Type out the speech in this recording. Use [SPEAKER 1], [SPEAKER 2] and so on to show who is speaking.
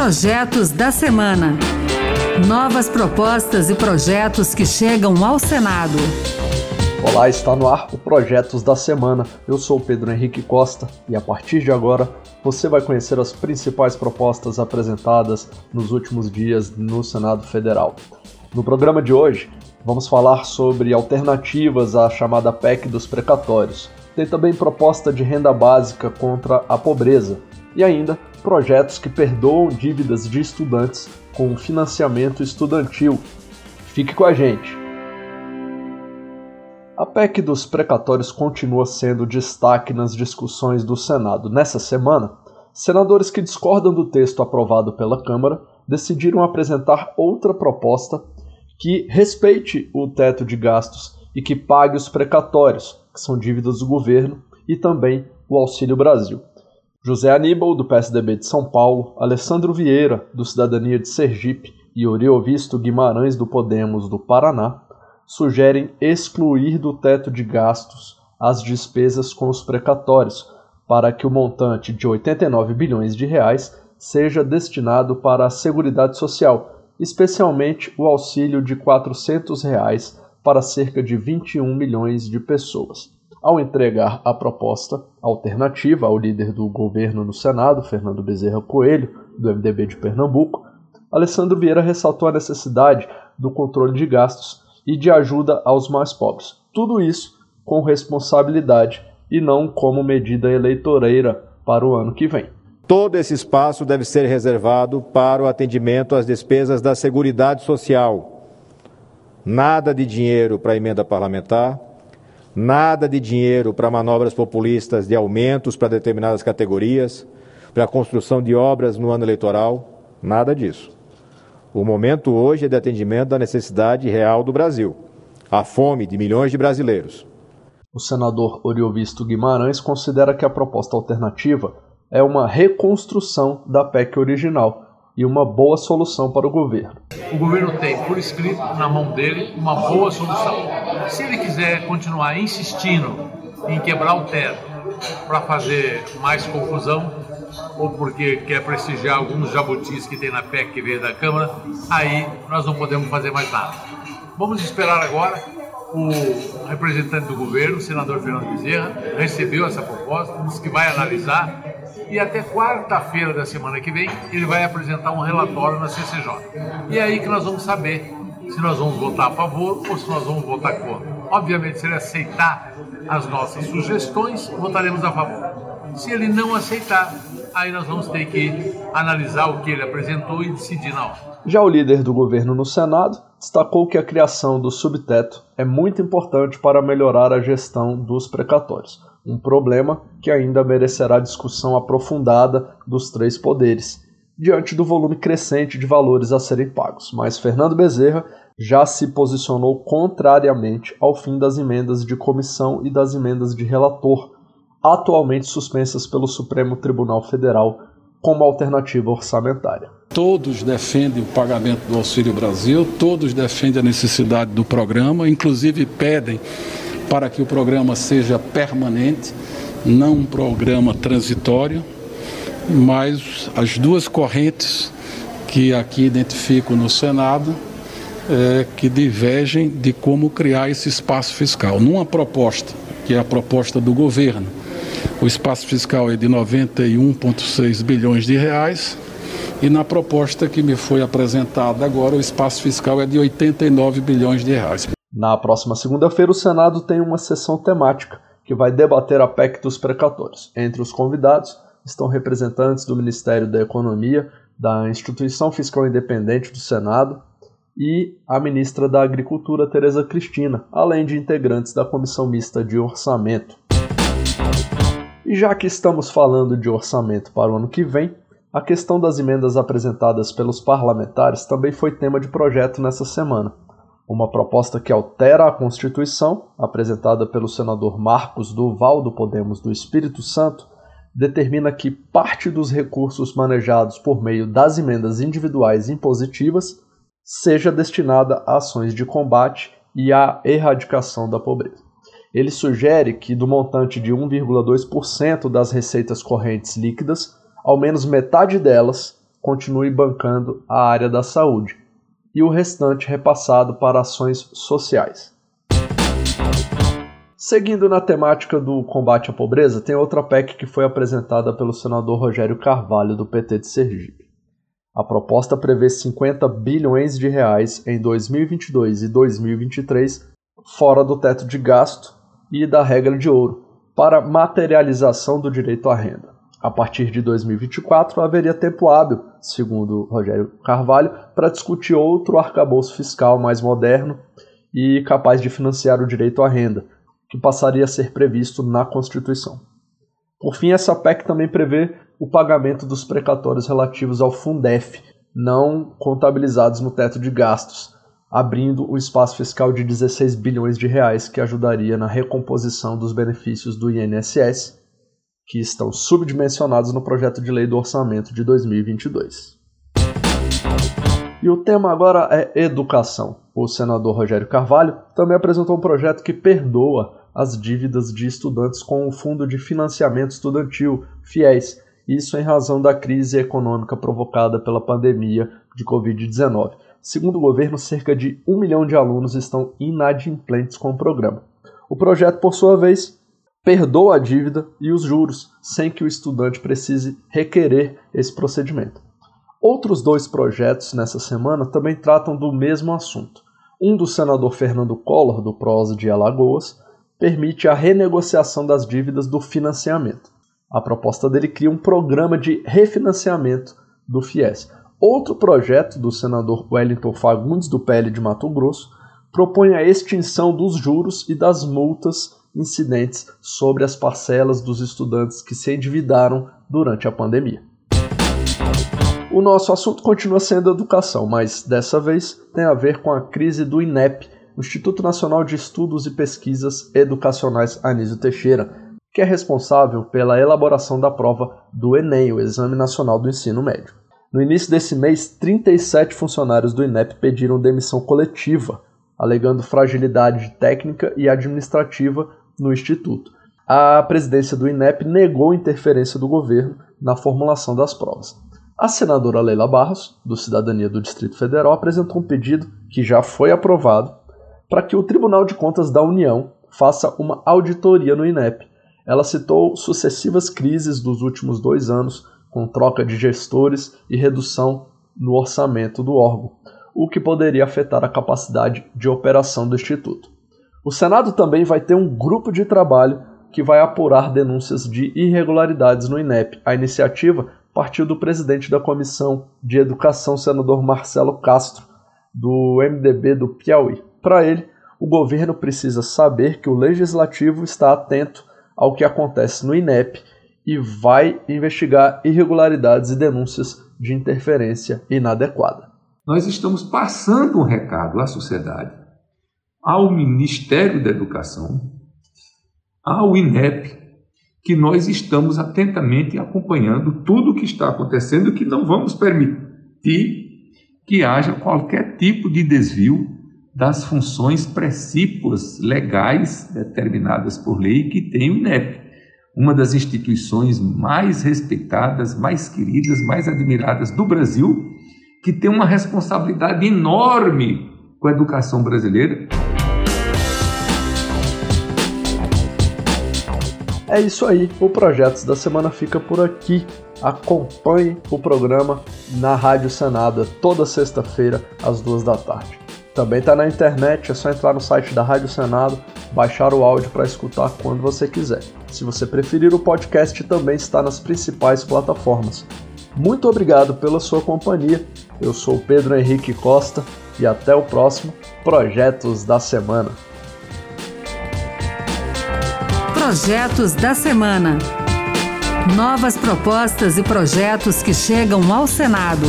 [SPEAKER 1] Projetos da Semana. Novas propostas e projetos que chegam ao Senado.
[SPEAKER 2] Olá, está no ar o Projetos da Semana. Eu sou Pedro Henrique Costa e a partir de agora você vai conhecer as principais propostas apresentadas nos últimos dias no Senado Federal. No programa de hoje, vamos falar sobre alternativas à chamada PEC dos precatórios. Tem também proposta de renda básica contra a pobreza e ainda projetos que perdoam dívidas de estudantes com financiamento estudantil. Fique com a gente! A PEC dos precatórios continua sendo destaque nas discussões do Senado. Nessa semana, senadores que discordam do texto aprovado pela Câmara decidiram apresentar outra proposta que respeite o teto de gastos e que pague os precatórios, que são dívidas do governo, e também o Auxílio Brasil. José Aníbal, do PSDB de São Paulo, Alessandro Vieira, do Cidadania de Sergipe, e Oriovisto Guimarães, do Podemos do Paraná, sugerem excluir do teto de gastos as despesas com os precatórios, para que o montante de 89 bilhões de reais seja destinado para a Seguridade Social, especialmente o auxílio de 400 reais para cerca de 21 milhões de pessoas. Ao entregar a proposta alternativa ao líder do governo no Senado, Fernando Bezerra Coelho, do MDB de Pernambuco, Alessandro Vieira ressaltou a necessidade do controle de gastos e de ajuda aos mais pobres. Tudo isso com responsabilidade e não como medida eleitoreira para o ano que vem.
[SPEAKER 3] Todo esse espaço deve ser reservado para o atendimento às despesas da Seguridade Social. Nada de dinheiro para emenda parlamentar, nada de dinheiro para manobras populistas de aumentos para determinadas categorias, para a construção de obras no ano eleitoral, nada disso. O momento hoje é de atendimento da necessidade real do Brasil, a fome de milhões de brasileiros.
[SPEAKER 2] O senador Oriovisto Guimarães considera que a proposta alternativa é uma reconstrução da PEC original e uma boa solução para o governo.
[SPEAKER 4] O governo tem por escrito na mão dele uma boa solução. Se ele quiser continuar insistindo em quebrar o teto para fazer mais confusão, ou porque quer prestigiar alguns jabutis que tem na PEC que veio da Câmara, aí nós não podemos fazer mais nada. Vamos esperar agora. O representante do governo, o senador Fernando Bezerra, recebeu essa proposta, disse que vai analisar e até quarta-feira da semana que vem ele vai apresentar um relatório na CCJ. E é aí que nós vamos saber se nós vamos votar a favor ou se nós vamos votar contra. Obviamente, se ele aceitar as nossas sugestões, votaremos a favor. Se ele não aceitar, aí nós vamos ter que analisar o que ele apresentou e decidir na hora.
[SPEAKER 2] Já o líder do governo no Senado destacou que a criação do subteto é muito importante para melhorar a gestão dos precatórios um problema que ainda merecerá discussão aprofundada dos três poderes, diante do volume crescente de valores a serem pagos. Mas Fernando Bezerra já se posicionou contrariamente ao fim das emendas de comissão e das emendas de relator, atualmente suspensas pelo Supremo Tribunal Federal como alternativa orçamentária.
[SPEAKER 5] Todos defendem o pagamento do Auxílio Brasil, todos defendem a necessidade do programa, inclusive pedem para que o programa seja permanente, não um programa transitório, mas as duas correntes que aqui identifico no Senado é, que divergem de como criar esse espaço fiscal. Numa proposta, que é a proposta do governo, o espaço fiscal é de 91,6 bilhões de reais, e na proposta que me foi apresentada agora, o espaço fiscal é de 89 bilhões de reais.
[SPEAKER 2] Na próxima segunda-feira, o Senado tem uma sessão temática que vai debater a PEC dos precatórios. Entre os convidados estão representantes do Ministério da Economia, da Instituição Fiscal Independente do Senado e a ministra da Agricultura, Tereza Cristina, além de integrantes da Comissão Mista de Orçamento. E já que estamos falando de orçamento para o ano que vem, a questão das emendas apresentadas pelos parlamentares também foi tema de projeto nessa semana uma proposta que altera a Constituição, apresentada pelo senador Marcos Duval do Podemos do Espírito Santo, determina que parte dos recursos manejados por meio das emendas individuais impositivas seja destinada a ações de combate e à erradicação da pobreza. Ele sugere que, do montante de 1,2% das receitas correntes líquidas, ao menos metade delas continue bancando a área da saúde e o restante repassado para ações sociais. Seguindo na temática do combate à pobreza, tem outra PEC que foi apresentada pelo senador Rogério Carvalho, do PT de Sergipe. A proposta prevê 50 bilhões de reais em 2022 e 2023 fora do teto de gasto e da regra de ouro para materialização do direito à renda. A partir de 2024 haveria tempo hábil, segundo Rogério Carvalho, para discutir outro arcabouço fiscal mais moderno e capaz de financiar o direito à renda, que passaria a ser previsto na Constituição. Por fim, essa PEC também prevê o pagamento dos precatórios relativos ao Fundef, não contabilizados no teto de gastos, abrindo o espaço fiscal de 16 bilhões de reais que ajudaria na recomposição dos benefícios do INSS que estão subdimensionados no projeto de lei do orçamento de 2022. E o tema agora é educação. O senador Rogério Carvalho também apresentou um projeto que perdoa as dívidas de estudantes com o Fundo de Financiamento Estudantil, FIES, isso em razão da crise econômica provocada pela pandemia de Covid-19. Segundo o governo, cerca de um milhão de alunos estão inadimplentes com o programa. O projeto, por sua vez, perdoa a dívida e os juros, sem que o estudante precise requerer esse procedimento. Outros dois projetos nessa semana também tratam do mesmo assunto. Um do senador Fernando Collor, do PROS de Alagoas, permite a renegociação das dívidas do financiamento. A proposta dele cria um programa de refinanciamento do FIES. Outro projeto do senador Wellington Fagundes, do PL de Mato Grosso, propõe a extinção dos juros e das multas incidentes sobre as parcelas dos estudantes que se endividaram durante a pandemia. O nosso assunto continua sendo educação, mas dessa vez tem a ver com a crise do INEP, Instituto Nacional de Estudos e Pesquisas Educacionais Anísio Teixeira, que é responsável pela elaboração da prova do Enem, o Exame Nacional do Ensino Médio. No início desse mês, 37 funcionários do INEP pediram demissão coletiva, alegando fragilidade técnica e administrativa no Instituto. A presidência do INEP negou interferência do governo na formulação das provas. A senadora Leila Barros, do Cidadania do Distrito Federal, apresentou um pedido que já foi aprovado para que o Tribunal de Contas da União faça uma auditoria no INEP. Ela citou sucessivas crises dos últimos dois anos, com troca de gestores e redução no orçamento do órgão, o que poderia afetar a capacidade de operação do Instituto. O Senado também vai ter um grupo de trabalho que vai apurar denúncias de irregularidades no INEP. A iniciativa partiu do presidente da Comissão de Educação, senador Marcelo Castro, do MDB do Piauí. Para ele, o governo precisa saber que o legislativo está atento ao que acontece no INEP e vai investigar irregularidades e denúncias de interferência inadequada.
[SPEAKER 6] Nós estamos passando um recado à sociedade ao Ministério da Educação, ao INEP, que nós estamos atentamente acompanhando tudo o que está acontecendo e que não vamos permitir que haja qualquer tipo de desvio das funções precípuas legais determinadas por lei que tem o INEP, uma das instituições mais respeitadas, mais queridas, mais admiradas do Brasil, que tem uma responsabilidade enorme com a educação brasileira.
[SPEAKER 2] É isso aí, o Projetos da Semana fica por aqui. Acompanhe o programa na Rádio Senada toda sexta-feira às duas da tarde. Também está na internet, é só entrar no site da Rádio Senado, baixar o áudio para escutar quando você quiser. Se você preferir, o podcast também está nas principais plataformas. Muito obrigado pela sua companhia. Eu sou Pedro Henrique Costa e até o próximo Projetos da Semana.
[SPEAKER 1] Projetos da Semana. Novas propostas e projetos que chegam ao Senado.